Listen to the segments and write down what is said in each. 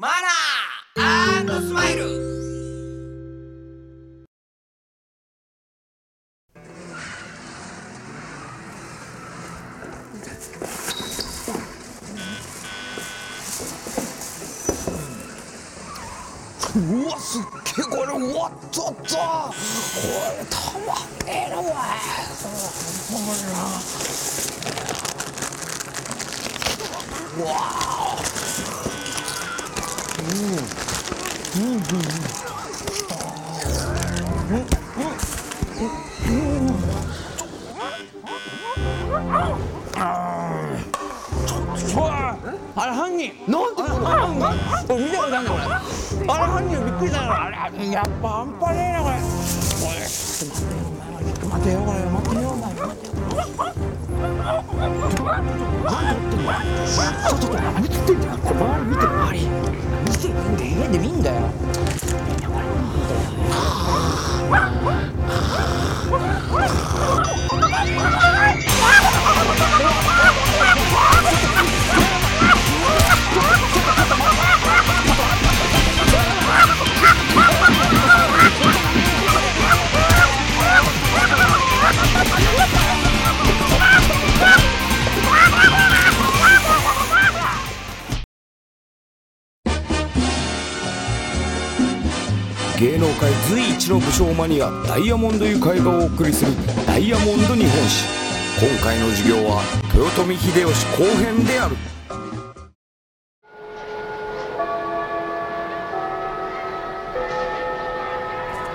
マナースマイル。うわすっげえこれうわっとっと。これたまんねえなおいうわ。ああれ犯人なんでこれこれ見たことあるんだこれあれ犯人びっくりしたよあれやっぱ半端ねえなこれこれちょっと待てよこれ待てよ待てよちょっと何撮ってんだよこれ周り見て周り芸能界随一の武将マニアダイヤモンドユカイがお送りする「ダイヤモンド日本史」今回の授業は豊臣秀吉後編である。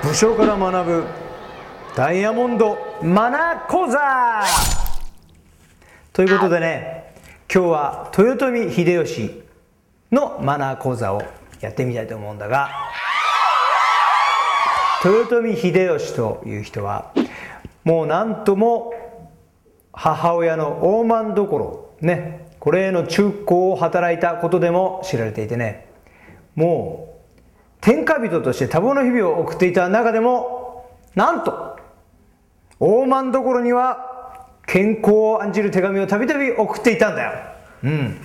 武将から学ぶダイヤモンドマナー講座。ということでね今日は豊臣秀吉のマナー講座をやってみたいと思うんだが豊臣秀吉という人はもう何とも母親の大満所ねこれへの忠孝を働いたことでも知られていてねもう天下人として多忙な日々を送っていた中でもなんと大満所には健康を案じる手紙をたびたび送っていたんだよ。うん。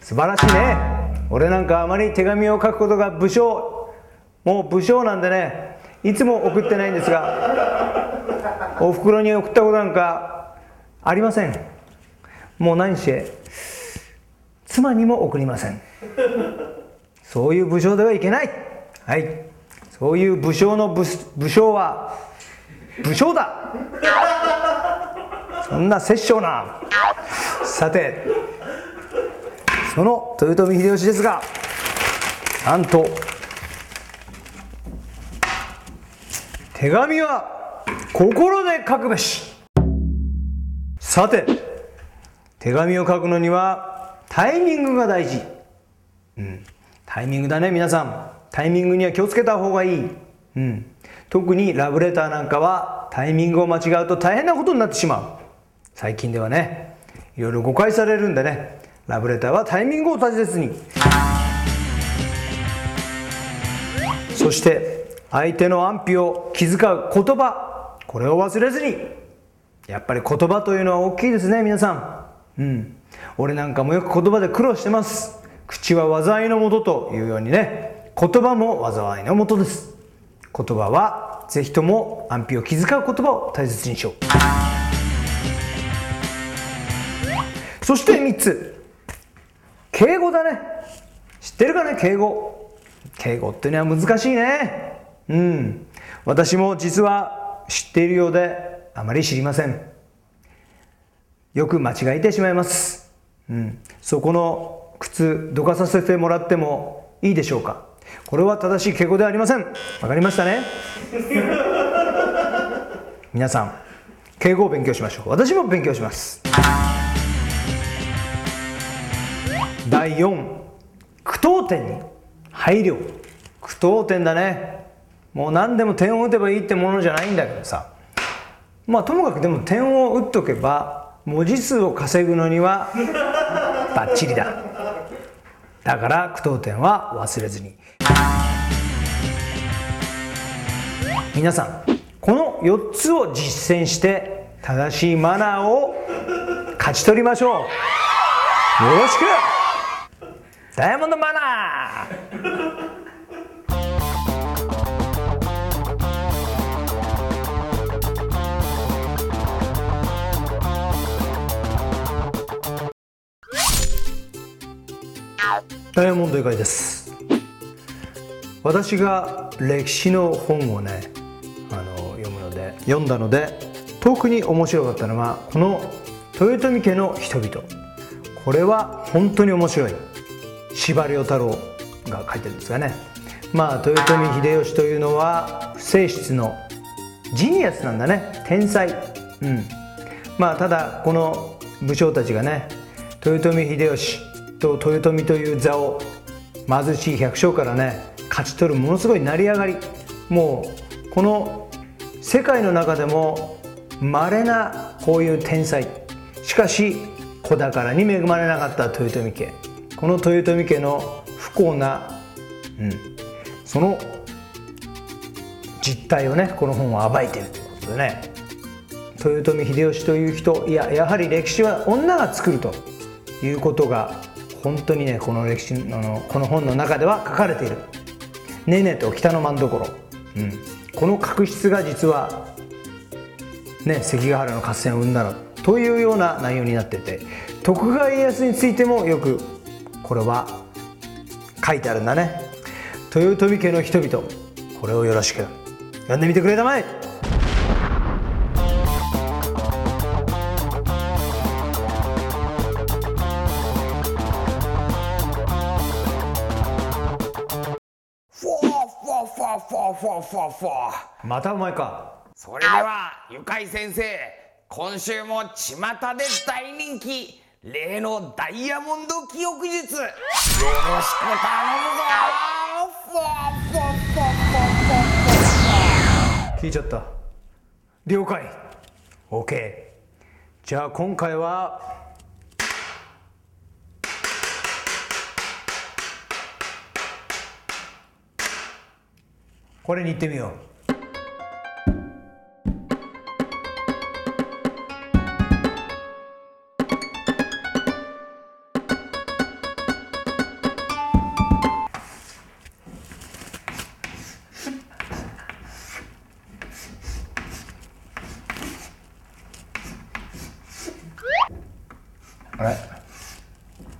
素晴らしいね。俺なんかあまり手紙を書くことが武将もう武将なんでねいつも送ってないんですがおふくろに送ったことなんかありませんもう何して妻にも送りませんそういう武将ではいけない。はい。そういう武将の武武将は武将だ。そんな殺生な。さて、その豊臣秀吉ですが、なんと、手紙は心で書くべし。さて、手紙を書くのにはタイミングが大事。うん。タイミングだね皆さんタイミングには気をつけた方がいい、うん、特にラブレターなんかはタイミングを間違うと大変なことになってしまう最近ではねいろいろ誤解されるんでねラブレターはタイミングを大切にそして相手の安否を気遣う言葉これを忘れずにやっぱり言葉というのは大きいですね皆さん。うん。俺なんかもよく言葉で苦労してます。口は災いのもとというようにね。言葉も災いのもとです。言葉はぜひとも安否を気遣う言葉を大切にしよう。そして3つ。敬語だね。知ってるかね敬語。敬語っていうのは難しいね。うん。私も実は知っているようであまり知りません。よく間違えてしまいます、うん、そこの靴どかさせてもらってもいいでしょうか。これは正しい敬語ではありません。わかりましたね？皆さん敬語を勉強しましょう。私も勉強します。第4句読点に配慮句読点だね。もう何でも点を打てばいいってものじゃないんだけどさ。まあともかくでも点を打っとけば文字数を稼ぐのにはバッチリだ。だから句読点は忘れずに。皆さんこの4つを実践して正しいマナーを勝ち取りましょう。よろしく!ダイヤモンドマナー!ダイヤモンド以外です。私が歴史の本をねあの読むので読んだので特に面白かったのはこの豊臣家の人々。これは本当に面白い。司馬太郎が書いてるんですがね。まあ豊臣秀吉というのは不正室のジニアスなんだね。天才。うん。まあただこの武将たちがね豊臣秀吉と豊臣という座を貧しい百姓からね勝ち取るものすごい成り上がり。もうこの世界の中でも稀なこういう天才。しかし子宝に恵まれなかった豊臣家。この豊臣家の不幸な、うん、その実態をねこの本は暴いてるということでね。豊臣秀吉という人いややはり歴史は女が作るということが本当にねこの歴史のこの本の中では書かれている「ねねと北の真所」うん、この確執が実はね関ヶ原の合戦を生んだの。というような内容になっていて徳川家康についてもよくこれは書いてあるんだね。豊臣家の人々これをよろしく。読んでみてくれたまえ。フォーフォーフォーまたお前か。それではゆかい先生今週も巷で大人気例のダイヤモンド記憶術。よろしく頼むぞ。フォーフォーフォーフォーフォー聞いちゃった。了解。OK じゃあ今回はこれに行ってみよう。あれ？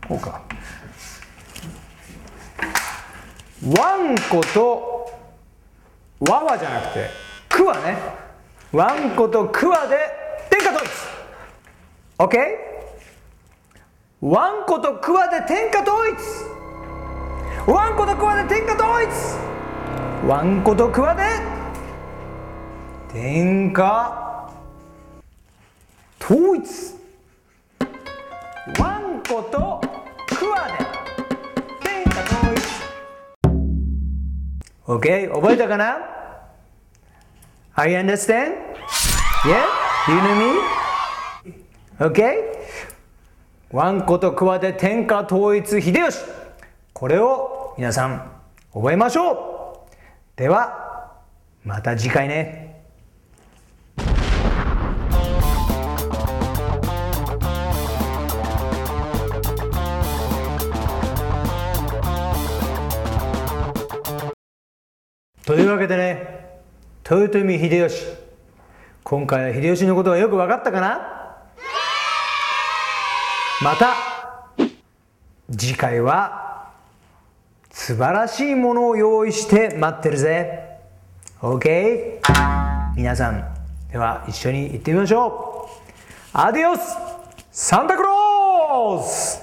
こうか。ワンコとわわじゃなくてくわね。わんことくわで天下統一。OK? わんことくわで天下統一。わんことくわで天下統一。わんことくわで天下統一。わんこと OK 覚えたかな I understand? Yeah? Do you know me? OK? ワンコとクワで天下統一秀吉これを皆さん覚えましょうではまた次回ねというわけでね豊臣秀吉。今回は秀吉のことがよく分かったかな？また次回は素晴らしいものを用意して待ってるぜ。OK? 皆さんでは一緒に行ってみましょう。アディオスサンタクロース